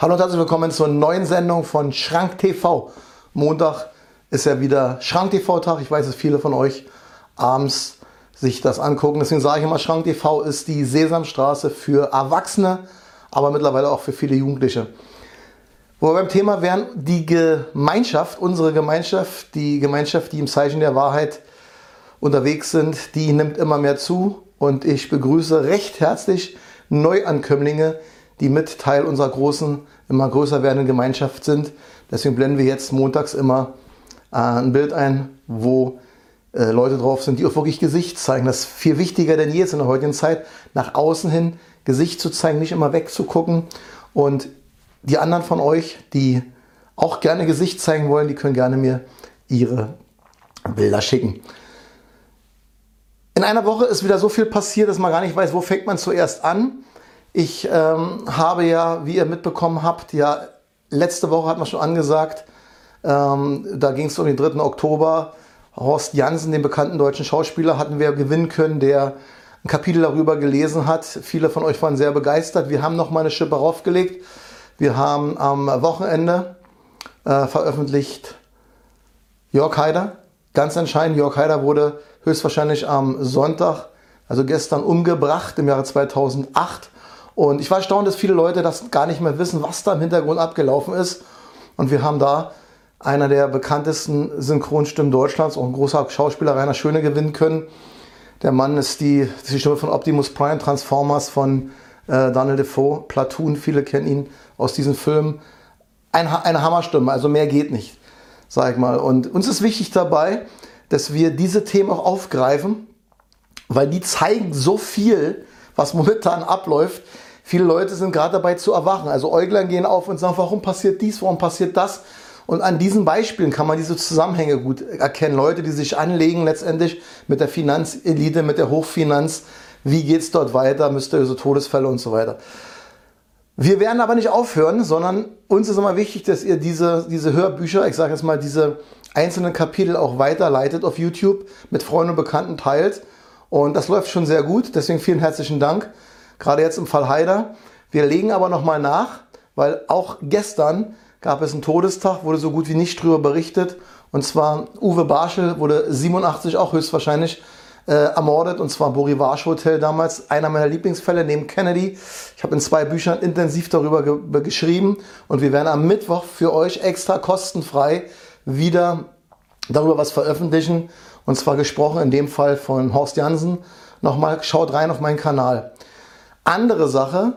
Hallo und herzlich willkommen zur neuen Sendung von Schrank TV. Montag ist ja wieder Schrank TV-Tag. Ich weiß, dass viele von euch abends sich das angucken. Deswegen sage ich immer, Schrank TV ist die Sesamstraße für Erwachsene, aber mittlerweile auch für viele Jugendliche. Wo wir beim Thema wären, die Gemeinschaft, unsere Gemeinschaft, die Gemeinschaft, die im Zeichen der Wahrheit unterwegs sind, die nimmt immer mehr zu. Und ich begrüße recht herzlich Neuankömmlinge, die mit Teil unserer großen, immer größer werdenden Gemeinschaft sind. Deswegen blenden wir jetzt montags immer äh, ein Bild ein, wo äh, Leute drauf sind, die auch wirklich Gesicht zeigen. Das ist viel wichtiger denn je in der heutigen Zeit, nach außen hin Gesicht zu zeigen, nicht immer wegzugucken. Und die anderen von euch, die auch gerne Gesicht zeigen wollen, die können gerne mir ihre Bilder schicken. In einer Woche ist wieder so viel passiert, dass man gar nicht weiß, wo fängt man zuerst an. Ich ähm, habe ja, wie ihr mitbekommen habt, ja letzte Woche hat man schon angesagt, ähm, da ging es um den 3. Oktober. Horst Jansen, den bekannten deutschen Schauspieler, hatten wir gewinnen können, der ein Kapitel darüber gelesen hat. Viele von euch waren sehr begeistert. Wir haben noch mal eine Schippe raufgelegt. Wir haben am Wochenende äh, veröffentlicht Jörg Haider. Ganz entscheidend, Jörg Haider wurde höchstwahrscheinlich am Sonntag, also gestern, umgebracht im Jahre 2008. Und ich war erstaunt, dass viele Leute das gar nicht mehr wissen, was da im Hintergrund abgelaufen ist. Und wir haben da einer der bekanntesten Synchronstimmen Deutschlands, auch ein großer Schauspieler, Rainer Schöne, gewinnen können. Der Mann ist die, die Stimme von Optimus Prime, Transformers von äh, Daniel Defoe, Platoon, viele kennen ihn aus diesen Filmen. Ein, eine Hammerstimme, also mehr geht nicht, sag ich mal. Und uns ist wichtig dabei, dass wir diese Themen auch aufgreifen, weil die zeigen so viel, was momentan abläuft. Viele Leute sind gerade dabei zu erwachen. Also Äuglein gehen auf und sagen, warum passiert dies, warum passiert das? Und an diesen Beispielen kann man diese Zusammenhänge gut erkennen. Leute, die sich anlegen letztendlich mit der Finanzelite, mit der Hochfinanz. Wie geht es dort weiter? Mysteriöse Todesfälle und so weiter. Wir werden aber nicht aufhören, sondern uns ist immer wichtig, dass ihr diese, diese Hörbücher, ich sage jetzt mal, diese einzelnen Kapitel auch weiterleitet auf YouTube, mit Freunden und Bekannten teilt. Und das läuft schon sehr gut. Deswegen vielen herzlichen Dank gerade jetzt im Fall Haider. Wir legen aber nochmal nach, weil auch gestern gab es einen Todestag, wurde so gut wie nicht drüber berichtet. Und zwar Uwe Barschel wurde 87 auch höchstwahrscheinlich äh, ermordet. Und zwar Borivash Hotel damals, einer meiner Lieblingsfälle neben Kennedy. Ich habe in zwei Büchern intensiv darüber ge geschrieben. Und wir werden am Mittwoch für euch extra kostenfrei wieder darüber was veröffentlichen. Und zwar gesprochen in dem Fall von Horst Jansen. Nochmal schaut rein auf meinen Kanal. Andere Sache,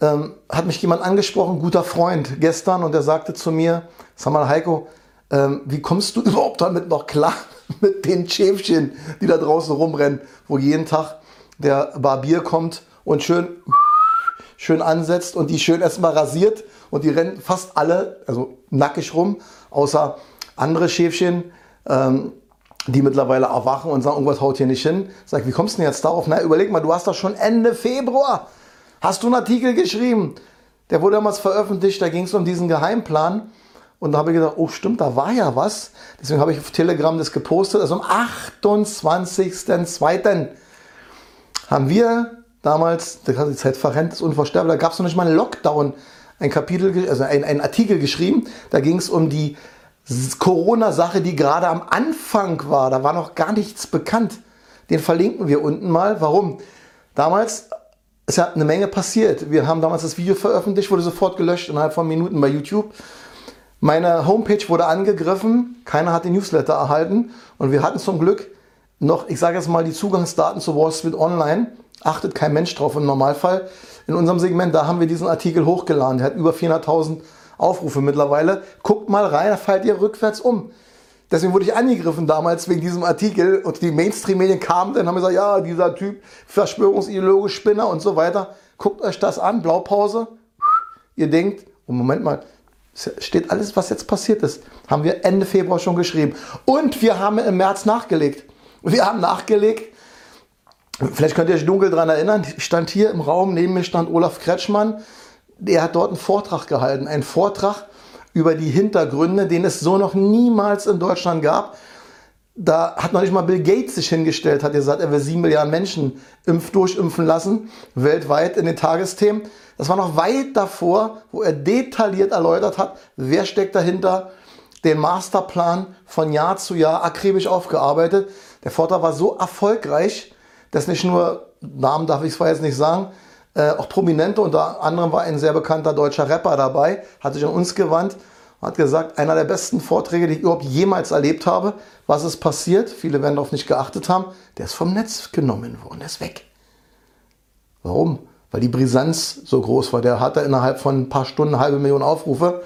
ähm, hat mich jemand angesprochen, guter Freund gestern, und er sagte zu mir, sag mal Heiko, ähm, wie kommst du überhaupt damit noch klar mit den Schäfchen, die da draußen rumrennen, wo jeden Tag der Barbier kommt und schön, schön ansetzt und die schön erstmal rasiert und die rennen fast alle, also nackig rum, außer andere Schäfchen, ähm, die mittlerweile erwachen und sagen, irgendwas haut hier nicht hin. Sag, wie kommst du denn jetzt darauf? Na, überleg mal, du hast doch schon Ende Februar, hast du einen Artikel geschrieben. Der wurde damals veröffentlicht, da ging es um diesen Geheimplan. Und da habe ich gedacht, oh stimmt, da war ja was. Deswegen habe ich auf Telegram das gepostet. Also am 28.02. haben wir damals, da hat die Zeit verrennt, ist unvorstellbar, da gab es noch nicht mal einen Lockdown, ein Kapitel, also ein, ein Artikel geschrieben. Da ging es um die Corona-Sache, die gerade am Anfang war, da war noch gar nichts bekannt. Den verlinken wir unten mal. Warum? Damals ist ja eine Menge passiert. Wir haben damals das Video veröffentlicht, wurde sofort gelöscht innerhalb von Minuten bei YouTube. Meine Homepage wurde angegriffen, keiner hat den Newsletter erhalten und wir hatten zum Glück noch, ich sage jetzt mal, die Zugangsdaten zu Wall Street Online. Achtet kein Mensch drauf im Normalfall. In unserem Segment, da haben wir diesen Artikel hochgeladen. Der hat über 400.000 Aufrufe mittlerweile. Guckt mal rein, da fallt ihr rückwärts um. Deswegen wurde ich angegriffen damals wegen diesem Artikel und die Mainstream-Medien kamen dann haben gesagt, ja, dieser Typ, Verschwörungsideologe, Spinner und so weiter. Guckt euch das an, Blaupause. Ihr denkt, oh Moment mal, steht alles, was jetzt passiert ist, haben wir Ende Februar schon geschrieben. Und wir haben im März nachgelegt. Wir haben nachgelegt. Vielleicht könnt ihr euch dunkel daran erinnern, ich stand hier im Raum, neben mir stand Olaf Kretschmann, der hat dort einen Vortrag gehalten. Einen Vortrag über die Hintergründe, den es so noch niemals in Deutschland gab. da hat noch nicht mal Bill Gates sich hingestellt, hat gesagt, er will sieben Milliarden Menschen impf durchimpfen lassen, weltweit in den Tagesthemen. Das war noch weit davor, wo er detailliert erläutert hat, wer steckt dahinter, den Masterplan von Jahr zu Jahr akribisch aufgearbeitet. Der Vortrag war so erfolgreich, dass nicht nur, Namen darf ich zwar jetzt nicht sagen, äh, auch Prominente, unter anderem war ein sehr bekannter deutscher Rapper dabei, hat sich an uns gewandt hat gesagt, einer der besten Vorträge, die ich überhaupt jemals erlebt habe. Was ist passiert? Viele werden darauf nicht geachtet haben. Der ist vom Netz genommen worden, der ist weg. Warum? Weil die Brisanz so groß war. Der hatte innerhalb von ein paar Stunden eine halbe Million Aufrufe.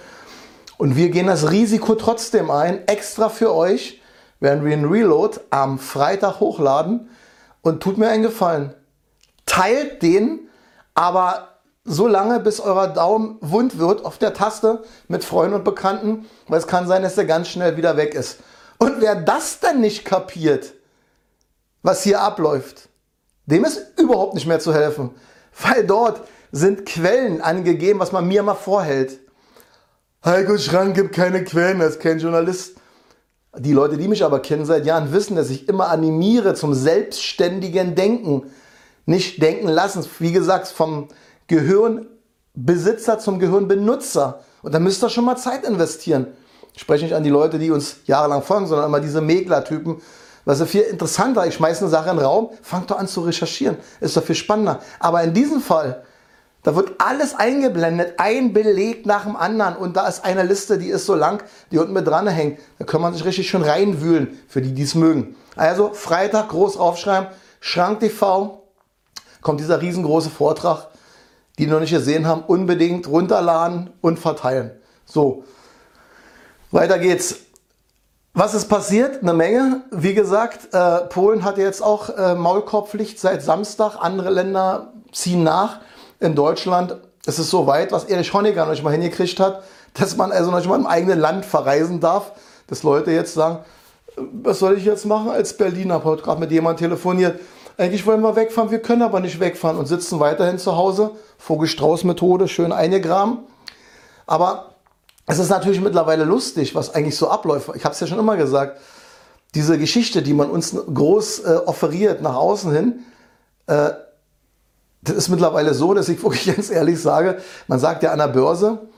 Und wir gehen das Risiko trotzdem ein, extra für euch, werden wir einen Reload am Freitag hochladen. Und tut mir einen Gefallen. Teilt den, aber so lange, bis euer Daumen wund wird auf der Taste mit Freunden und Bekannten, weil es kann sein, dass der ganz schnell wieder weg ist. Und wer das dann nicht kapiert, was hier abläuft, dem ist überhaupt nicht mehr zu helfen, weil dort sind Quellen angegeben, was man mir mal vorhält. Heiko Schrank gibt keine Quellen, er ist kein Journalist. Die Leute, die mich aber kennen seit Jahren, wissen, dass ich immer animiere zum selbstständigen Denken. Nicht denken lassen, wie gesagt, vom Gehirnbesitzer zum Gehirnbenutzer. Und da müsst ihr schon mal Zeit investieren. Ich spreche nicht an die Leute, die uns jahrelang folgen, sondern immer diese Megler-Typen. Was ist viel interessanter. Ich schmeiße eine Sache in den Raum, fangt doch an zu recherchieren. Ist doch viel spannender. Aber in diesem Fall, da wird alles eingeblendet, ein Beleg nach dem anderen. Und da ist eine Liste, die ist so lang, die unten mit dran hängt. Da kann man sich richtig schön reinwühlen, für die, die es mögen. Also Freitag groß aufschreiben, Schrank TV, kommt dieser riesengroße Vortrag die noch nicht gesehen haben, unbedingt runterladen und verteilen. So, weiter geht's. Was ist passiert? Eine Menge. Wie gesagt, äh, Polen hat jetzt auch äh, Maulkorbpflicht seit Samstag. Andere Länder ziehen nach. In Deutschland ist es so weit, was Erich Honecker noch nicht mal hingekriegt hat, dass man also noch nicht mal im eigenen Land verreisen darf. Dass Leute jetzt sagen, äh, was soll ich jetzt machen als Berliner? Ich habe gerade mit jemandem telefoniert. Eigentlich wollen wir wegfahren, wir können aber nicht wegfahren und sitzen weiterhin zu Hause. Vogel-Strauß-Methode, schön eingegraben. Aber es ist natürlich mittlerweile lustig, was eigentlich so abläuft. Ich habe es ja schon immer gesagt. Diese Geschichte, die man uns groß äh, offeriert nach außen hin, äh, das ist mittlerweile so, dass ich wirklich ganz ehrlich sage, man sagt ja an der Börse,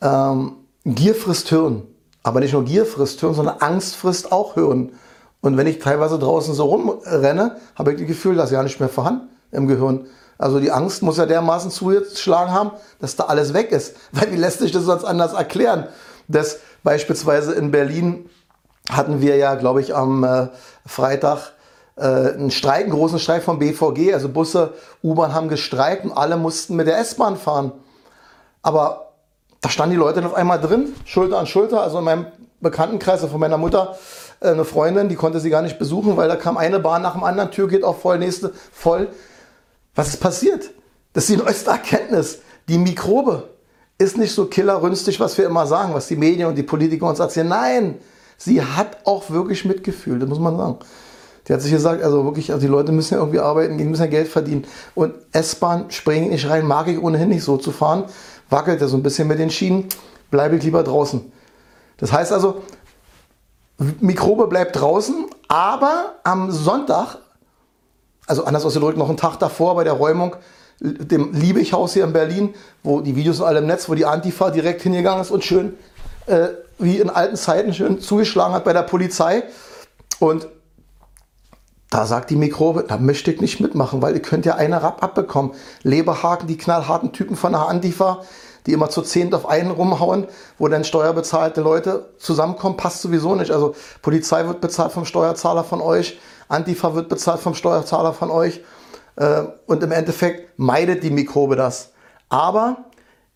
ähm, Gier frisst Hirn. Aber nicht nur Gier frisst Hirn, sondern Angst frisst auch Hirn. Und wenn ich teilweise draußen so rumrenne, habe ich das Gefühl, das ist ja nicht mehr vorhanden im Gehirn. Also die Angst muss ja dermaßen zugeschlagen haben, dass da alles weg ist. Weil wie lässt sich das sonst anders erklären? Dass beispielsweise in Berlin hatten wir ja, glaube ich, am äh, Freitag äh, einen Streik, einen großen Streik vom BVG. Also Busse, U-Bahn haben gestreikt und alle mussten mit der S-Bahn fahren. Aber da standen die Leute dann auf einmal drin, Schulter an Schulter. Also in meinem Bekanntenkreis also von meiner Mutter eine Freundin, die konnte sie gar nicht besuchen, weil da kam eine Bahn nach dem anderen, Tür geht auf voll, nächste voll. Was ist passiert? Das ist die neueste Erkenntnis. Die Mikrobe ist nicht so killerrünstig, was wir immer sagen, was die Medien und die Politiker uns erzählen. Nein, sie hat auch wirklich Mitgefühl, das muss man sagen. Die hat sich gesagt, also wirklich, also die Leute müssen ja irgendwie arbeiten, die müssen ja Geld verdienen. Und S-Bahn springe nicht rein, mag ich ohnehin nicht so zu fahren. Wackelt ja so ein bisschen mit den Schienen, bleibe ich lieber draußen. Das heißt also, Mikrobe bleibt draußen, aber am Sonntag, also anders ausgedrückt, noch einen Tag davor bei der Räumung, dem Liebig-Haus hier in Berlin, wo die Videos sind alle im Netz, wo die Antifa direkt hingegangen ist und schön, äh, wie in alten Zeiten, schön zugeschlagen hat bei der Polizei. Und da sagt die Mikrobe, da möchte ich nicht mitmachen, weil ihr könnt ja eine Rapp abbekommen. Leberhaken, die knallharten Typen von der Antifa, die immer zu zehnt auf einen rumhauen, wo dann steuerbezahlte Leute zusammenkommen, passt sowieso nicht. Also Polizei wird bezahlt vom Steuerzahler von euch, Antifa wird bezahlt vom Steuerzahler von euch äh, und im Endeffekt meidet die Mikrobe das. Aber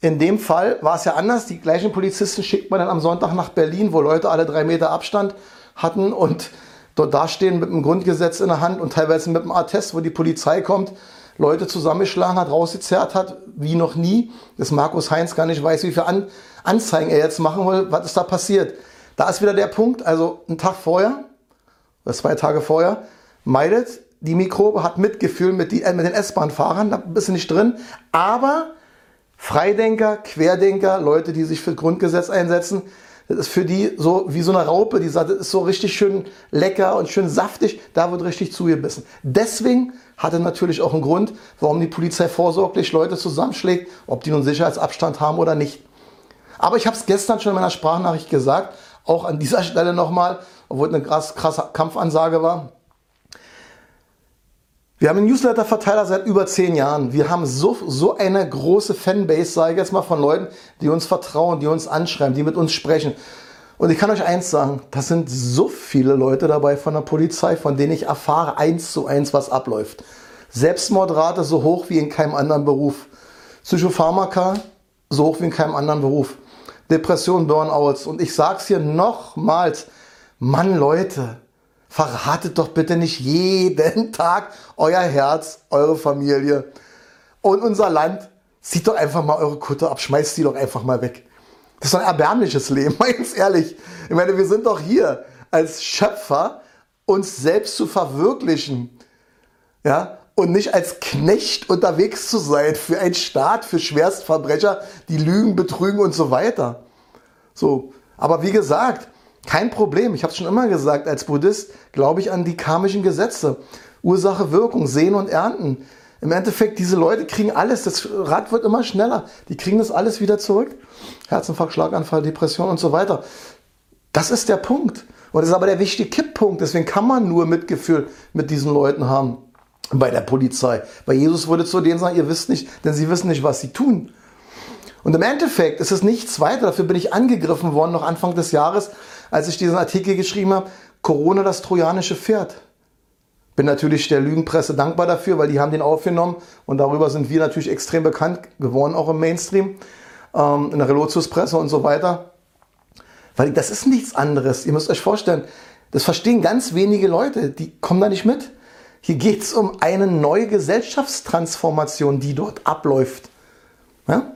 in dem Fall war es ja anders. Die gleichen Polizisten schickt man dann am Sonntag nach Berlin, wo Leute alle drei Meter Abstand hatten und dort dastehen mit dem Grundgesetz in der Hand und teilweise mit dem Attest, wo die Polizei kommt Leute zusammengeschlagen hat, rausgezerrt hat, wie noch nie. Dass Markus Heinz gar nicht weiß, wie viele An Anzeigen er jetzt machen will. Was ist da passiert? Da ist wieder der Punkt, also ein Tag vorher, oder zwei Tage vorher, meidet die Mikrobe, hat Mitgefühl mit, die, äh, mit den S-Bahn-Fahrern, da bist du nicht drin. Aber Freidenker, Querdenker, Leute, die sich für Grundgesetz einsetzen, Das ist für die so wie so eine Raupe, die sagt, das ist so richtig schön lecker und schön saftig, da wird richtig zugebissen. Deswegen hatte natürlich auch einen Grund, warum die Polizei vorsorglich Leute zusammenschlägt, ob die nun Sicherheitsabstand haben oder nicht. Aber ich habe es gestern schon in meiner Sprachnachricht gesagt, auch an dieser Stelle nochmal, obwohl es eine krass, krasse Kampfansage war. Wir haben einen Newsletter-Verteiler seit über zehn Jahren. Wir haben so, so eine große Fanbase, sage ich jetzt mal, von Leuten, die uns vertrauen, die uns anschreiben, die mit uns sprechen. Und ich kann euch eins sagen, das sind so viele Leute dabei von der Polizei, von denen ich erfahre eins zu eins, was abläuft. Selbstmordrate so hoch wie in keinem anderen Beruf. Psychopharmaka so hoch wie in keinem anderen Beruf. Depression, Burnouts. Und ich sag's hier nochmals, Mann Leute, verratet doch bitte nicht jeden Tag euer Herz, eure Familie und unser Land. Zieht doch einfach mal eure Kutte ab, schmeißt die doch einfach mal weg. Das ist doch ein erbärmliches Leben, ganz ehrlich. Ich meine, wir sind doch hier als Schöpfer, uns selbst zu verwirklichen. Ja, und nicht als Knecht unterwegs zu sein für einen Staat, für Schwerstverbrecher, die lügen, betrügen und so weiter. So, aber wie gesagt, kein Problem. Ich habe es schon immer gesagt, als Buddhist glaube ich an die karmischen Gesetze. Ursache, Wirkung, Sehen und Ernten. Im Endeffekt, diese Leute kriegen alles, das Rad wird immer schneller. Die kriegen das alles wieder zurück. Herzinfarkt, Schlaganfall, Depression und so weiter. Das ist der Punkt. Und das ist aber der wichtige Kipppunkt. Deswegen kann man nur Mitgefühl mit diesen Leuten haben. Bei der Polizei. Weil Jesus würde zu denen sagen, ihr wisst nicht, denn sie wissen nicht, was sie tun. Und im Endeffekt ist es nichts weiter. Dafür bin ich angegriffen worden noch Anfang des Jahres, als ich diesen Artikel geschrieben habe, Corona das trojanische Pferd. Bin natürlich der Lügenpresse dankbar dafür, weil die haben den aufgenommen und darüber sind wir natürlich extrem bekannt geworden, auch im Mainstream, ähm, in der Relotius-Presse und so weiter. Weil das ist nichts anderes. Ihr müsst euch vorstellen, das verstehen ganz wenige Leute, die kommen da nicht mit. Hier geht es um eine neue Gesellschaftstransformation, die dort abläuft. Ja?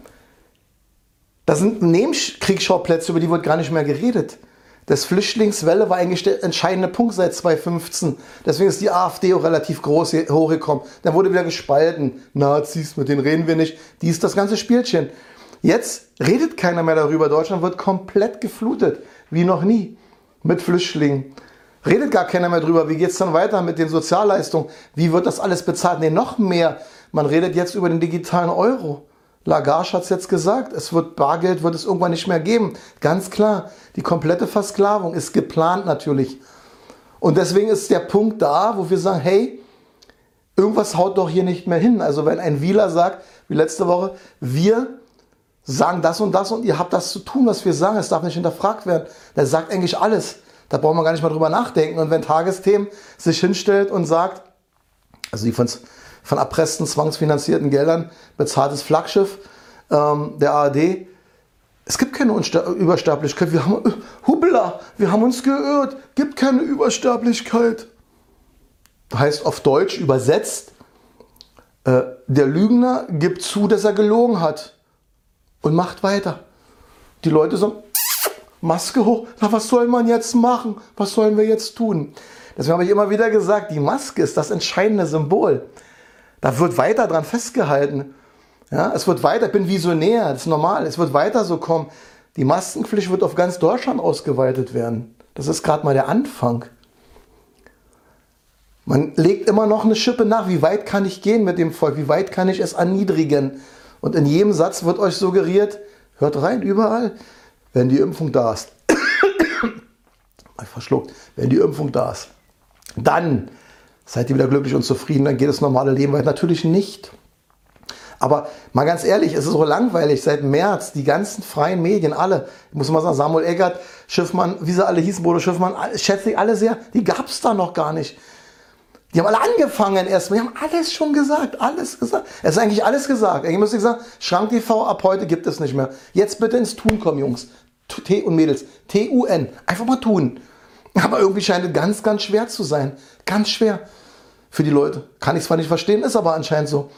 Das sind Nebenkriegsschauplätze, über die wird gar nicht mehr geredet. Das Flüchtlingswelle war eigentlich der entscheidende Punkt seit 2015. Deswegen ist die AfD auch relativ groß hochgekommen. Dann wurde wieder gespalten. Nazis, mit denen reden wir nicht. Die ist das ganze Spielchen. Jetzt redet keiner mehr darüber. Deutschland wird komplett geflutet. Wie noch nie. Mit Flüchtlingen. Redet gar keiner mehr drüber. Wie geht es dann weiter mit den Sozialleistungen? Wie wird das alles bezahlt? Nee, noch mehr. Man redet jetzt über den digitalen Euro. Lagarde hat es jetzt gesagt, es wird Bargeld wird es irgendwann nicht mehr geben. Ganz klar, die komplette Versklavung ist geplant natürlich. Und deswegen ist der Punkt da, wo wir sagen, hey, irgendwas haut doch hier nicht mehr hin. Also wenn ein Wieler sagt, wie letzte Woche, wir sagen das und das und ihr habt das zu tun, was wir sagen, es darf nicht hinterfragt werden. Der sagt eigentlich alles. Da brauchen wir gar nicht mal drüber nachdenken. Und wenn Tagesthemen sich hinstellt und sagt, also die von von erpressten, zwangsfinanzierten Geldern bezahltes Flaggschiff ähm, der ARD. Es gibt keine Übersterblichkeit. Wir haben, äh, Hubla, wir haben uns geirrt. Gibt keine Übersterblichkeit. Heißt auf Deutsch übersetzt, äh, der Lügner gibt zu, dass er gelogen hat und macht weiter. Die Leute sagen, Maske hoch, na was soll man jetzt machen? Was sollen wir jetzt tun? Deswegen habe ich immer wieder gesagt, die Maske ist das entscheidende Symbol. Da wird weiter dran festgehalten. Ja, es wird weiter, ich bin visionär, das ist normal, es wird weiter so kommen. Die Maskenpflicht wird auf ganz Deutschland ausgeweitet werden. Das ist gerade mal der Anfang. Man legt immer noch eine Schippe nach, wie weit kann ich gehen mit dem Volk, wie weit kann ich es erniedrigen. Und in jedem Satz wird euch suggeriert, hört rein, überall, wenn die Impfung da ist. verschluckt, wenn die Impfung da ist, dann seid ihr wieder glücklich und zufrieden, dann geht das normale Leben weiter. Natürlich nicht. Aber mal ganz ehrlich, es ist so langweilig. Seit März, die ganzen freien Medien, alle, ich muss mal sagen, Samuel Eggert, Schiffmann, wie sie alle hießen, Bodo Schiffmann, schätze ich alle sehr, die gab es da noch gar nicht. Die haben alle angefangen erstmal, die haben alles schon gesagt, alles gesagt. Es ist eigentlich alles gesagt. Ich muss sagen, Schrank TV ab heute gibt es nicht mehr. Jetzt bitte ins Tun kommen, Jungs. T und Mädels. T-U-N. Einfach mal tun. Aber irgendwie scheint es ganz, ganz schwer zu sein. Ganz schwer für die Leute. Kann ich zwar nicht verstehen, ist aber anscheinend so.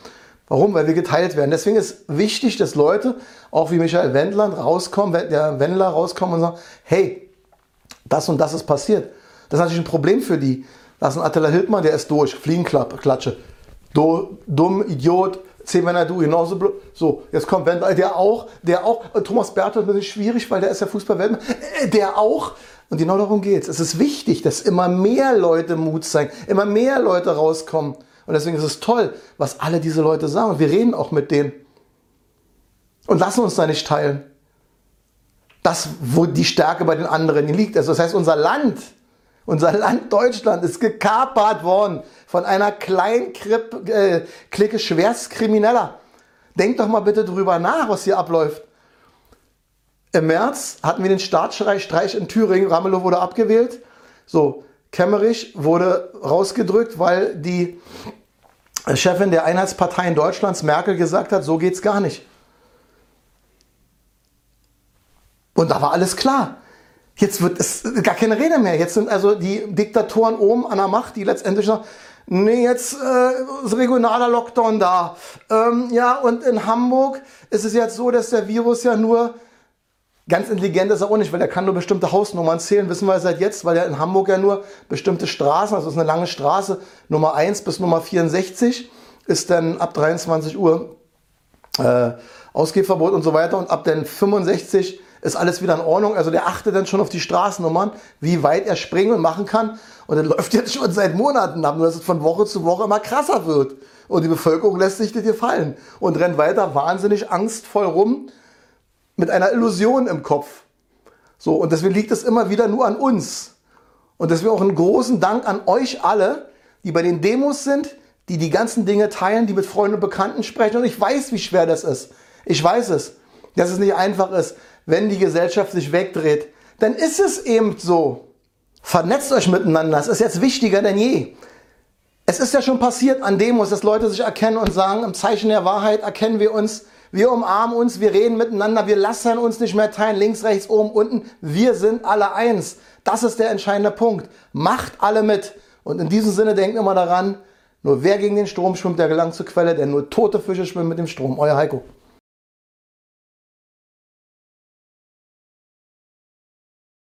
Warum? Weil wir geteilt werden. Deswegen ist wichtig, dass Leute, auch wie Michael Wendler, rauskommen, der Wendler rauskommen und sagen, hey, das und das ist passiert. Das ist natürlich ein Problem für die. Das ist ein Attila Hildmann, der ist durch. Fliegenklatsche. du dumm, Idiot, Zehn du genauso blöd. So, jetzt kommt Wendler, der auch, der auch, Thomas Berthold bisschen schwierig, weil der ist ja Fußballwelt, äh, der auch. Und genau darum geht's. Es ist wichtig, dass immer mehr Leute Mut zeigen, immer mehr Leute rauskommen. Und deswegen ist es toll, was alle diese Leute sagen. Und wir reden auch mit denen. Und lassen uns da nicht teilen. Das, wo die Stärke bei den anderen liegt. Also das heißt, unser Land, unser Land Deutschland ist gekapert worden von einer kleinen äh, Clique Schwerstkrimineller. Denkt doch mal bitte drüber nach, was hier abläuft. Im März hatten wir den Staatsstreich in Thüringen. Ramelow wurde abgewählt. So, Kemmerich wurde rausgedrückt, weil die Chefin der Einheitsparteien Deutschlands, Merkel, gesagt hat, so geht's gar nicht. Und da war alles klar. Jetzt wird es gar keine Rede mehr. Jetzt sind also die Diktatoren oben an der Macht, die letztendlich sagen, nee, jetzt äh, ist regionaler Lockdown da. Ähm, ja, und in Hamburg ist es jetzt so, dass der Virus ja nur Ganz intelligent ist er auch nicht, weil er kann nur bestimmte Hausnummern zählen, wissen wir seit jetzt, weil er in Hamburg ja nur bestimmte Straßen, also es ist eine lange Straße, Nummer 1 bis Nummer 64, ist dann ab 23 Uhr äh, Ausgehverbot und so weiter und ab dann 65 ist alles wieder in Ordnung. Also der achtet dann schon auf die Straßennummern, wie weit er springen und machen kann. Und das läuft jetzt schon seit Monaten ab, nur dass es von Woche zu Woche immer krasser wird. Und die Bevölkerung lässt sich das hier fallen und rennt weiter wahnsinnig angstvoll rum mit einer Illusion im Kopf. So, und deswegen liegt es immer wieder nur an uns. Und deswegen auch einen großen Dank an euch alle, die bei den Demos sind, die die ganzen Dinge teilen, die mit Freunden und Bekannten sprechen. Und ich weiß, wie schwer das ist. Ich weiß es, dass es nicht einfach ist, wenn die Gesellschaft sich wegdreht. Dann ist es eben so. Vernetzt euch miteinander. Es ist jetzt wichtiger denn je. Es ist ja schon passiert an Demos, dass Leute sich erkennen und sagen, im Zeichen der Wahrheit erkennen wir uns wir umarmen uns, wir reden miteinander, wir lassen uns nicht mehr teilen, links, rechts, oben, unten. Wir sind alle eins. Das ist der entscheidende Punkt. Macht alle mit. Und in diesem Sinne denkt immer daran, nur wer gegen den Strom schwimmt, der gelangt zur Quelle, denn nur tote Fische schwimmen mit dem Strom. Euer Heiko.